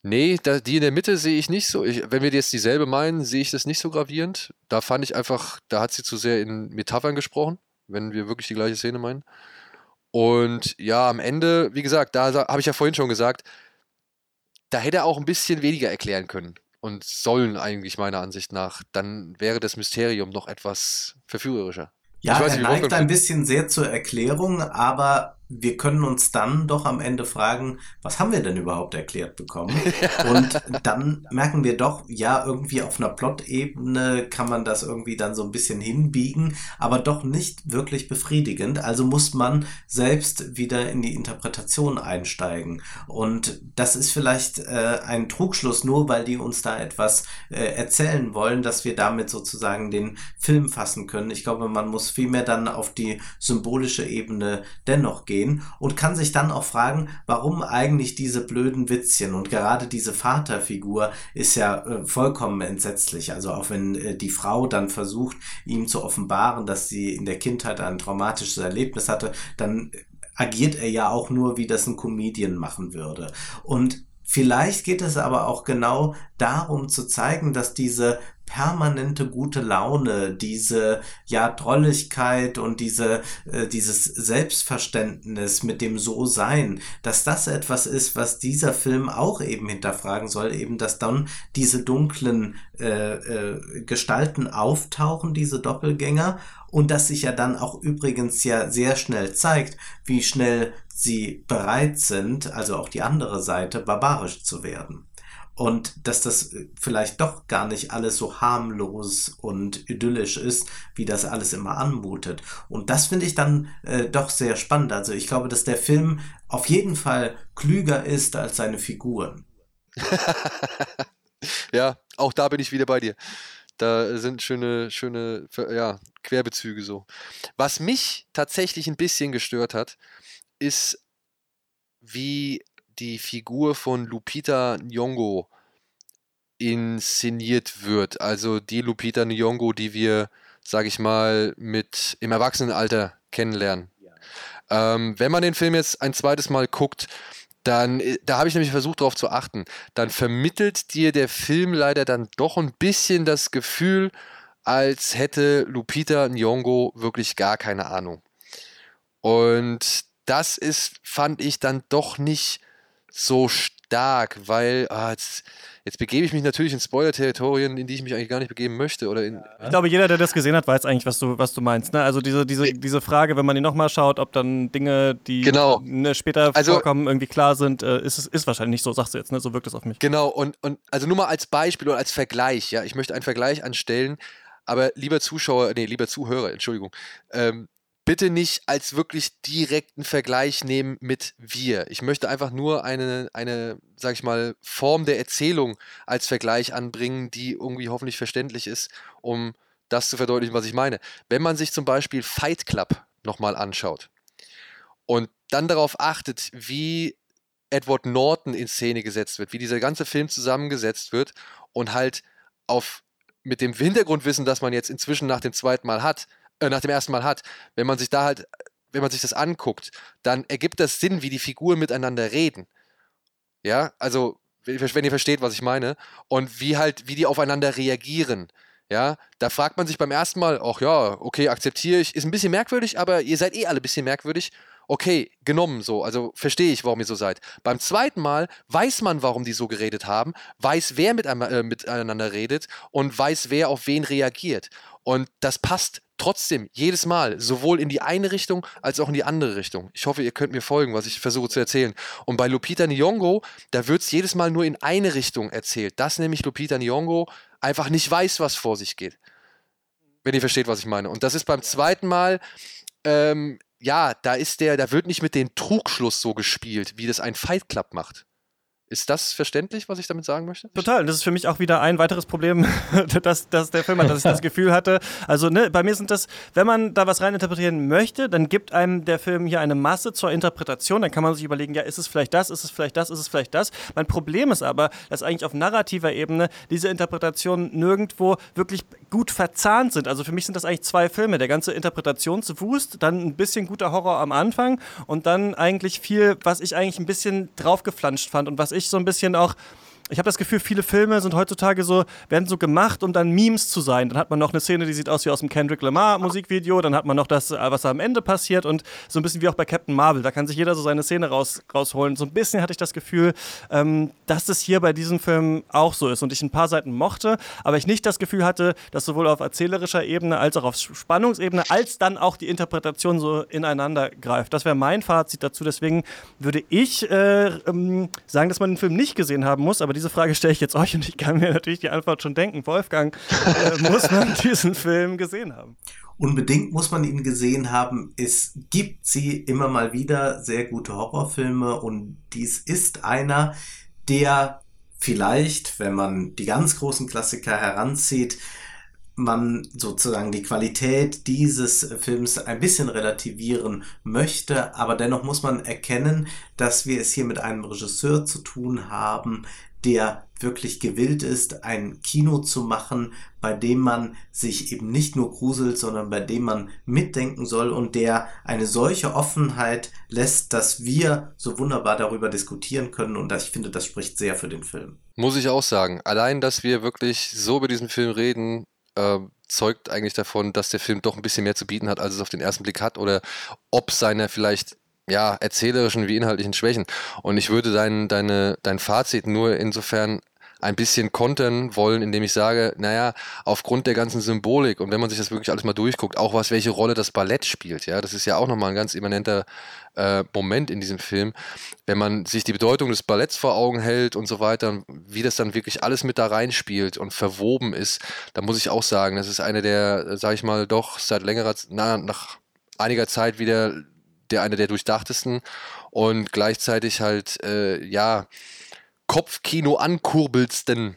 Nee, da, die in der Mitte sehe ich nicht so. Ich, wenn wir jetzt dieselbe meinen, sehe ich das nicht so gravierend. Da fand ich einfach, da hat sie zu sehr in Metaphern gesprochen, wenn wir wirklich die gleiche Szene meinen. Und ja, am Ende, wie gesagt, da habe ich ja vorhin schon gesagt, da hätte er auch ein bisschen weniger erklären können und sollen eigentlich meiner Ansicht nach. Dann wäre das Mysterium noch etwas verführerischer. Ja, er neigt ein bisschen sehr zur Erklärung, aber wir können uns dann doch am Ende fragen, was haben wir denn überhaupt erklärt bekommen? Und dann merken wir doch, ja, irgendwie auf einer Plot-Ebene kann man das irgendwie dann so ein bisschen hinbiegen, aber doch nicht wirklich befriedigend. Also muss man selbst wieder in die Interpretation einsteigen. Und das ist vielleicht äh, ein Trugschluss, nur weil die uns da etwas äh, erzählen wollen, dass wir damit sozusagen den Film fassen können. Ich glaube, man muss vielmehr dann auf die symbolische Ebene dennoch gehen gehen und kann sich dann auch fragen, warum eigentlich diese blöden Witzchen und gerade diese Vaterfigur ist ja äh, vollkommen entsetzlich. Also auch wenn äh, die Frau dann versucht, ihm zu offenbaren, dass sie in der Kindheit ein traumatisches Erlebnis hatte, dann agiert er ja auch nur, wie das ein Comedian machen würde. Und Vielleicht geht es aber auch genau darum zu zeigen, dass diese permanente gute Laune, diese ja Drolligkeit und diese äh, dieses Selbstverständnis mit dem So-Sein, dass das etwas ist, was dieser Film auch eben hinterfragen soll, eben dass dann diese dunklen äh, äh, Gestalten auftauchen, diese Doppelgänger. Und dass sich ja dann auch übrigens ja sehr schnell zeigt, wie schnell sie bereit sind, also auch die andere Seite, barbarisch zu werden. und dass das äh, vielleicht doch gar nicht alles so harmlos und idyllisch ist, wie das alles immer anmutet. Und das finde ich dann äh, doch sehr spannend. Also ich glaube, dass der Film auf jeden Fall klüger ist als seine Figuren. ja, auch da bin ich wieder bei dir. Da sind schöne, schöne ja, Querbezüge so. Was mich tatsächlich ein bisschen gestört hat, ist, wie die Figur von Lupita Nyong'o inszeniert wird. Also die Lupita Nyong'o, die wir, sag ich mal, mit im Erwachsenenalter kennenlernen. Ja. Ähm, wenn man den Film jetzt ein zweites Mal guckt, dann, äh, da habe ich nämlich versucht darauf zu achten, dann vermittelt dir der Film leider dann doch ein bisschen das Gefühl, als hätte Lupita Nyong'o wirklich gar keine Ahnung. Und das ist, fand ich dann doch nicht so stark, weil ah, jetzt, jetzt, begebe ich mich natürlich in Spoiler-Territorien, in die ich mich eigentlich gar nicht begeben möchte. Oder in, ich glaube, jeder, der das gesehen hat, weiß eigentlich, was du, was du meinst. Ne? Also diese, diese, diese Frage, wenn man die nochmal schaut, ob dann Dinge, die genau. ne, später also, vorkommen, irgendwie klar sind, äh, ist, ist wahrscheinlich nicht so, sagst du jetzt, ne? so wirkt es auf mich. Genau, und, und also nur mal als Beispiel oder als Vergleich, ja, ich möchte einen Vergleich anstellen, aber lieber Zuschauer, nee, lieber Zuhörer, Entschuldigung, ähm, bitte nicht als wirklich direkten Vergleich nehmen mit wir. Ich möchte einfach nur eine, eine, sag ich mal, Form der Erzählung als Vergleich anbringen, die irgendwie hoffentlich verständlich ist, um das zu verdeutlichen, was ich meine. Wenn man sich zum Beispiel Fight Club nochmal anschaut und dann darauf achtet, wie Edward Norton in Szene gesetzt wird, wie dieser ganze Film zusammengesetzt wird und halt auf mit dem Hintergrundwissen, das man jetzt inzwischen nach dem zweiten Mal hat, äh, nach dem ersten Mal hat, wenn man sich da halt, wenn man sich das anguckt, dann ergibt das Sinn, wie die Figuren miteinander reden. Ja, also wenn ihr versteht, was ich meine, und wie halt, wie die aufeinander reagieren. Ja, da fragt man sich beim ersten Mal, ach ja, okay, akzeptiere ich, ist ein bisschen merkwürdig, aber ihr seid eh alle ein bisschen merkwürdig. Okay, genommen so, also verstehe ich, warum ihr so seid. Beim zweiten Mal weiß man, warum die so geredet haben, weiß, wer mit, äh, miteinander redet und weiß, wer auf wen reagiert. Und das passt trotzdem jedes Mal sowohl in die eine Richtung als auch in die andere Richtung. Ich hoffe, ihr könnt mir folgen, was ich versuche zu erzählen. Und bei Lupita Nyong'o, da wird es jedes Mal nur in eine Richtung erzählt, dass nämlich Lupita Nyong'o einfach nicht weiß, was vor sich geht. Wenn ihr versteht, was ich meine. Und das ist beim zweiten Mal, ähm, ja, da ist der, da wird nicht mit dem Trugschluss so gespielt, wie das ein Fight Club macht. Ist das verständlich, was ich damit sagen möchte? Total. Das ist für mich auch wieder ein weiteres Problem, dass, dass der Film hat, dass ich das Gefühl hatte. Also, ne, bei mir sind das, wenn man da was reininterpretieren möchte, dann gibt einem der Film hier eine Masse zur Interpretation. Dann kann man sich überlegen, ja, ist es vielleicht das, ist es vielleicht das, ist es vielleicht das. Mein Problem ist aber, dass eigentlich auf narrativer Ebene diese Interpretationen nirgendwo wirklich gut verzahnt sind. Also für mich sind das eigentlich zwei Filme. Der ganze Interpretationswust, dann ein bisschen guter Horror am Anfang und dann eigentlich viel, was ich eigentlich ein bisschen draufgeflanscht fand und was ich so ein bisschen auch ich habe das Gefühl, viele Filme sind heutzutage so, werden so gemacht, um dann Memes zu sein. Dann hat man noch eine Szene, die sieht aus wie aus dem Kendrick Lamar Musikvideo, dann hat man noch das, äh, was am Ende passiert und so ein bisschen wie auch bei Captain Marvel. Da kann sich jeder so seine Szene raus, rausholen. So ein bisschen hatte ich das Gefühl, ähm, dass das hier bei diesem Film auch so ist und ich ein paar Seiten mochte, aber ich nicht das Gefühl hatte, dass sowohl auf erzählerischer Ebene als auch auf Spannungsebene als dann auch die Interpretation so ineinander greift. Das wäre mein Fazit dazu. Deswegen würde ich äh, ähm, sagen, dass man den Film nicht gesehen haben muss, aber diese Frage stelle ich jetzt euch und ich kann mir natürlich die Antwort schon denken. Wolfgang, äh, muss man diesen Film gesehen haben? Unbedingt muss man ihn gesehen haben. Es gibt sie immer mal wieder sehr gute Horrorfilme und dies ist einer, der vielleicht, wenn man die ganz großen Klassiker heranzieht, man sozusagen die Qualität dieses Films ein bisschen relativieren möchte, aber dennoch muss man erkennen, dass wir es hier mit einem Regisseur zu tun haben, der wirklich gewillt ist, ein Kino zu machen, bei dem man sich eben nicht nur gruselt, sondern bei dem man mitdenken soll und der eine solche Offenheit lässt, dass wir so wunderbar darüber diskutieren können und ich finde, das spricht sehr für den Film. Muss ich auch sagen. Allein, dass wir wirklich so über diesen Film reden, äh, zeugt eigentlich davon, dass der Film doch ein bisschen mehr zu bieten hat, als es auf den ersten Blick hat oder ob seine vielleicht ja, erzählerischen wie inhaltlichen Schwächen. Und ich würde dein, deine, dein Fazit nur insofern ein bisschen kontern wollen, indem ich sage, naja, aufgrund der ganzen Symbolik und wenn man sich das wirklich alles mal durchguckt, auch was, welche Rolle das Ballett spielt, ja, das ist ja auch nochmal ein ganz immanenter äh, Moment in diesem Film, wenn man sich die Bedeutung des Balletts vor Augen hält und so weiter, wie das dann wirklich alles mit da reinspielt und verwoben ist, da muss ich auch sagen, das ist eine der, sag ich mal, doch seit längerer, na, nach einiger Zeit wieder der eine der durchdachtesten und gleichzeitig halt, äh, ja, Kopfkino ankurbelsten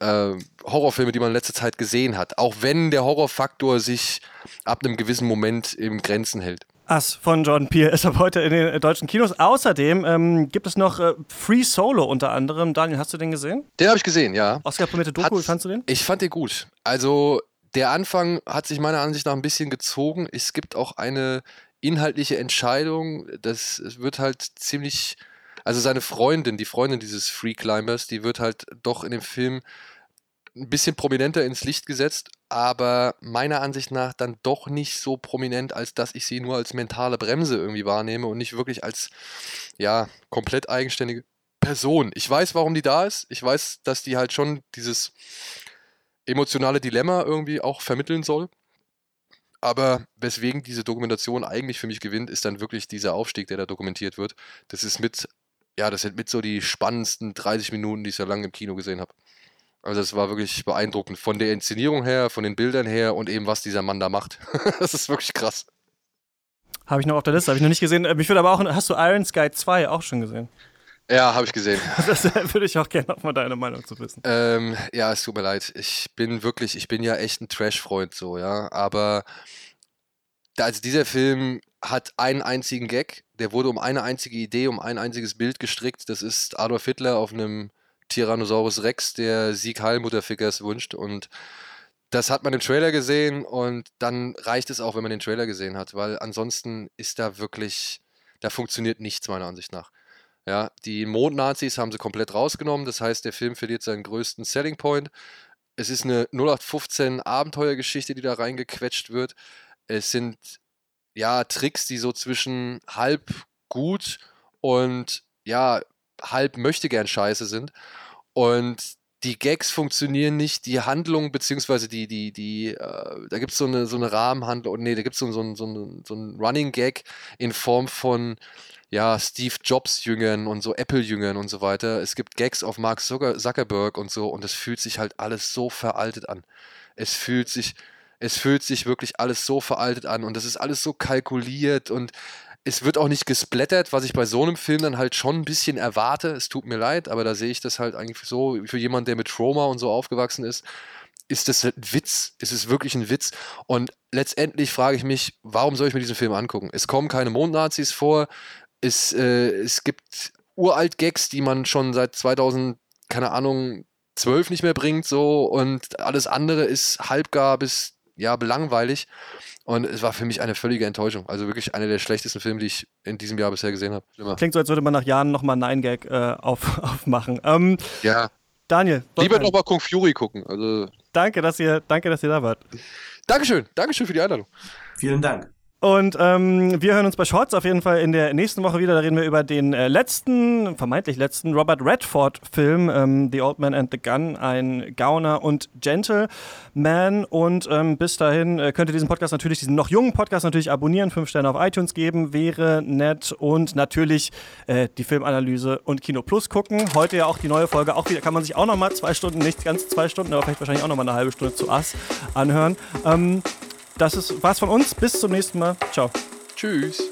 äh, Horrorfilme, die man in letzter Zeit gesehen hat. Auch wenn der Horrorfaktor sich ab einem gewissen Moment im Grenzen hält. Ass von Jordan Peele ist ab heute in den deutschen Kinos. Außerdem ähm, gibt es noch äh, Free Solo unter anderem. Daniel, hast du den gesehen? Den habe ich gesehen, ja. Oscar-prämierte Doku, Hat's, wie fandest du den? Ich fand den gut. Also der Anfang hat sich meiner Ansicht nach ein bisschen gezogen. Es gibt auch eine inhaltliche Entscheidung. Das wird halt ziemlich. Also seine Freundin, die Freundin dieses Free Climbers, die wird halt doch in dem Film ein bisschen prominenter ins Licht gesetzt, aber meiner Ansicht nach dann doch nicht so prominent, als dass ich sie nur als mentale Bremse irgendwie wahrnehme und nicht wirklich als ja komplett eigenständige Person. Ich weiß, warum die da ist. Ich weiß, dass die halt schon dieses emotionale Dilemma irgendwie auch vermitteln soll. Aber weswegen diese Dokumentation eigentlich für mich gewinnt, ist dann wirklich dieser Aufstieg, der da dokumentiert wird. Das ist mit, ja, das sind mit so die spannendsten 30 Minuten, die ich so lange im Kino gesehen habe. Also es war wirklich beeindruckend von der Inszenierung her, von den Bildern her und eben was dieser Mann da macht. das ist wirklich krass. Habe ich noch auf der Liste, habe ich noch nicht gesehen. Äh, mich würde aber auch, hast du Iron Sky 2 auch schon gesehen? Ja, habe ich gesehen. Das würde ich auch gerne mal deine Meinung zu wissen. Ähm, ja, es tut mir leid. Ich bin wirklich, ich bin ja echt ein Trash-Freund so, ja. Aber also dieser Film hat einen einzigen Gag, der wurde um eine einzige Idee, um ein einziges Bild gestrickt. Das ist Adolf Hitler auf einem Tyrannosaurus Rex, der Sieg Heilmutterfickers wünscht. Und das hat man im Trailer gesehen und dann reicht es auch, wenn man den Trailer gesehen hat, weil ansonsten ist da wirklich, da funktioniert nichts meiner Ansicht nach. Ja, die Mondnazis haben sie komplett rausgenommen, das heißt, der Film verliert seinen größten Selling Point. Es ist eine 0815 Abenteuergeschichte, die da reingequetscht wird. Es sind ja Tricks, die so zwischen halb gut und ja, halb möchte gern scheiße sind. Und die Gags funktionieren nicht, die Handlung, beziehungsweise die, die, die, äh, da gibt es so eine, so eine Rahmenhandlung, nee, da gibt so, so, so, so ein Running Gag in Form von, ja, Steve Jobs-Jüngern und so Apple-Jüngern und so weiter. Es gibt Gags auf Mark Zuckerberg und so und es fühlt sich halt alles so veraltet an. Es fühlt sich, es fühlt sich wirklich alles so veraltet an und das ist alles so kalkuliert und es wird auch nicht gesplattert, was ich bei so einem Film dann halt schon ein bisschen erwarte. Es tut mir leid, aber da sehe ich das halt eigentlich so, für jemanden, der mit Trauma und so aufgewachsen ist, ist das ein Witz. Es ist wirklich ein Witz. Und letztendlich frage ich mich, warum soll ich mir diesen Film angucken? Es kommen keine Mondnazis vor. Es, äh, es gibt uralt Gags, die man schon seit 2000, keine Ahnung, 12 nicht mehr bringt, so. Und alles andere ist halbgar bis, ja, belangweilig. Und es war für mich eine völlige Enttäuschung. Also wirklich einer der schlechtesten Filme, die ich in diesem Jahr bisher gesehen habe. Klingt so, als würde man nach Jahren nochmal einen Nine-Gag äh, auf, aufmachen. Ähm, ja. Daniel. Lieber nochmal Kung Fury gucken. Also. Danke, dass ihr, danke, dass ihr da wart. Dankeschön. Dankeschön für die Einladung. Vielen Dank. Und ähm, wir hören uns bei Shorts auf jeden Fall in der nächsten Woche wieder. Da reden wir über den äh, letzten, vermeintlich letzten Robert Redford-Film, ähm, The Old Man and the Gun, ein Gauner und Gentleman. Und ähm, bis dahin äh, könnt ihr diesen Podcast natürlich, diesen noch jungen Podcast natürlich abonnieren, fünf Sterne auf iTunes geben, wäre nett. Und natürlich äh, die Filmanalyse und Kino Plus gucken. Heute ja auch die neue Folge, auch wieder kann man sich auch nochmal zwei Stunden, nicht ganz zwei Stunden, aber vielleicht wahrscheinlich auch nochmal eine halbe Stunde zu Ass anhören. Das ist, war's von uns. Bis zum nächsten Mal. Ciao. Tschüss.